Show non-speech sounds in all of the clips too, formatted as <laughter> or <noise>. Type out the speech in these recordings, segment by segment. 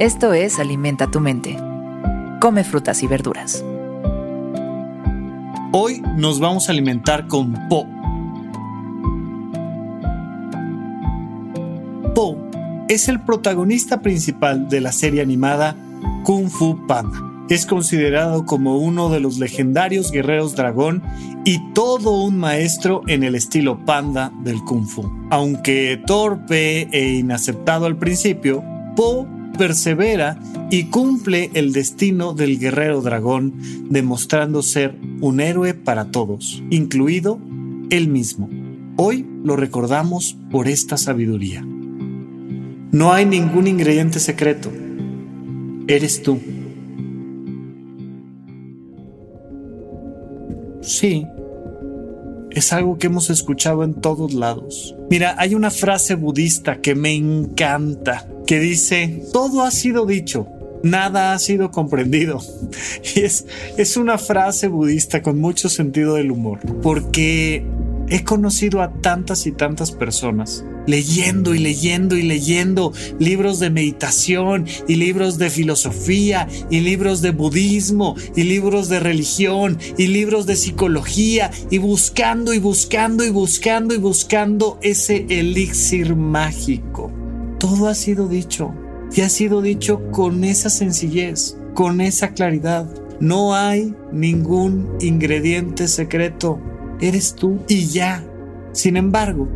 Esto es Alimenta tu mente. Come frutas y verduras. Hoy nos vamos a alimentar con Po. Po es el protagonista principal de la serie animada Kung Fu Panda. Es considerado como uno de los legendarios guerreros dragón y todo un maestro en el estilo panda del kung fu. Aunque torpe e inaceptado al principio, Po persevera y cumple el destino del guerrero dragón, demostrando ser un héroe para todos, incluido él mismo. Hoy lo recordamos por esta sabiduría. No hay ningún ingrediente secreto. Eres tú. Sí, es algo que hemos escuchado en todos lados. Mira, hay una frase budista que me encanta, que dice, todo ha sido dicho, nada ha sido comprendido. <laughs> Y es, es una frase budista con mucho sentido del humor, porque he conocido a tantas y tantas personas leyendo y leyendo y leyendo libros de meditación y libros de filosofía y libros de budismo y libros de religión y libros de psicología y buscando y buscando y buscando y buscando ese elixir mágico. Todo ha sido dicho y ha sido dicho con esa sencillez, con esa claridad. No hay ningún ingrediente secreto. Eres tú y ya. Sin embargo,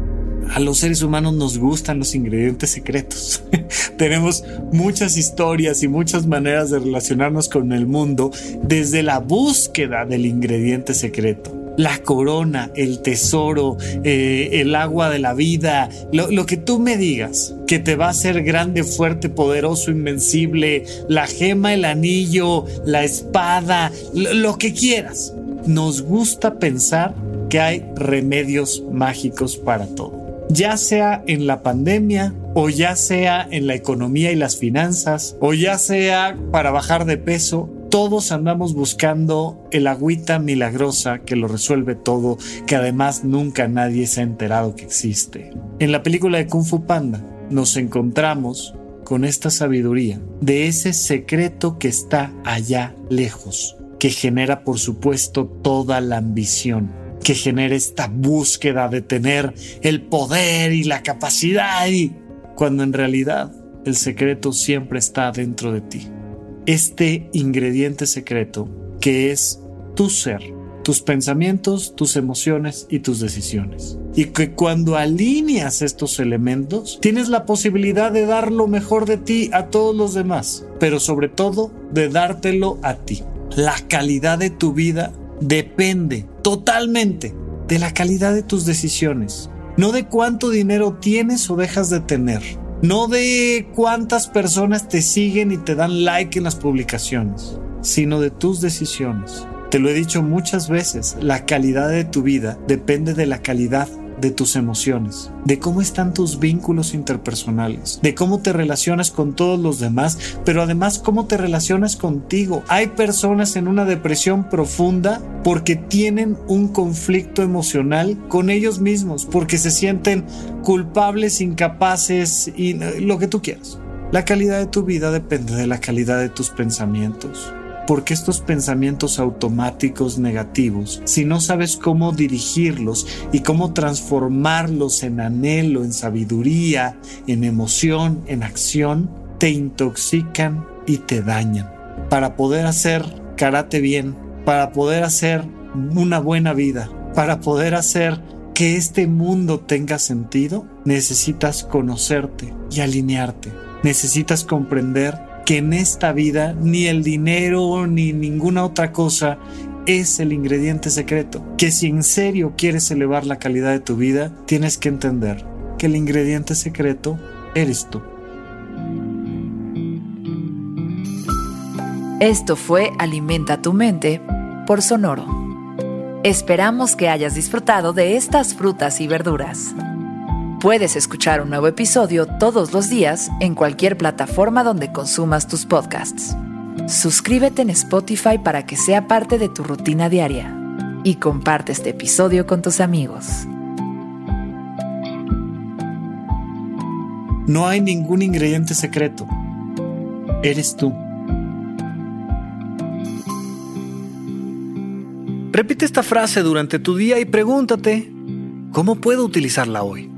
a los seres humanos nos gustan los ingredientes secretos. <laughs> Tenemos muchas historias y muchas maneras de relacionarnos con el mundo desde la búsqueda del ingrediente secreto. La corona, el tesoro, eh, el agua de la vida, lo, que tú me digas, que te va a hacer grande, fuerte, poderoso, invencible, la gema, el anillo, la espada, lo que quieras. Nos gusta pensar que hay remedios mágicos para todo ya sea en la pandemia o ya sea en la economía y las finanzas o ya sea para bajar de peso, todos andamos buscando el agüita milagrosa que lo resuelve todo, que además nunca nadie se ha enterado que existe. En la película de Kung Fu Panda nos encontramos con esta sabiduría de ese secreto que está allá lejos, que genera por supuesto toda la ambición que genere esta búsqueda de tener el poder y la capacidad y cuando en realidad el secreto siempre está dentro de ti. Este ingrediente secreto que es tu ser, tus pensamientos, tus emociones y tus decisiones. Y que cuando alineas estos elementos, tienes la posibilidad de dar lo mejor de ti a todos los demás, pero sobre todo de dártelo a ti. La calidad de tu vida depende totalmente de la calidad de tus decisiones, no de cuánto dinero tienes o dejas de tener, no de cuántas personas te siguen y te dan like en las publicaciones, sino de tus decisiones. Te lo he dicho muchas veces, la calidad de tu vida depende de la calidad de tus emociones, de cómo están tus vínculos interpersonales, de cómo te relacionas con todos los demás, pero además cómo te relacionas contigo. Hay personas en una depresión profunda porque tienen un conflicto emocional con ellos mismos, porque se sienten culpables, incapaces y lo que tú quieras. La calidad de tu vida depende de la calidad de tus pensamientos porque estos pensamientos automáticos negativos, si no sabes cómo dirigirlos y cómo transformarlos en anhelo, en sabiduría, en emoción, en acción, te intoxican y te dañan. Para poder hacer karate bien, para poder hacer una buena vida, para poder hacer que este mundo tenga sentido, necesitas conocerte y alinearte. Necesitas comprender que en esta vida ni el dinero ni ninguna otra cosa es el ingrediente secreto. Que si en serio quieres elevar la calidad de tu vida, tienes que entender que el ingrediente secreto eres tú. Esto fue Alimenta tu mente por Sonoro. Esperamos que hayas disfrutado de estas frutas y verduras. Puedes escuchar un nuevo episodio todos los días en cualquier plataforma donde consumas tus podcasts. Suscríbete en Spotify para que sea parte de tu rutina diaria y comparte este episodio con tus amigos. No hay ningún ingrediente secreto. eres tú. Repite esta frase durante tu día y pregúntate, ¿cómo puedo utilizarla hoy?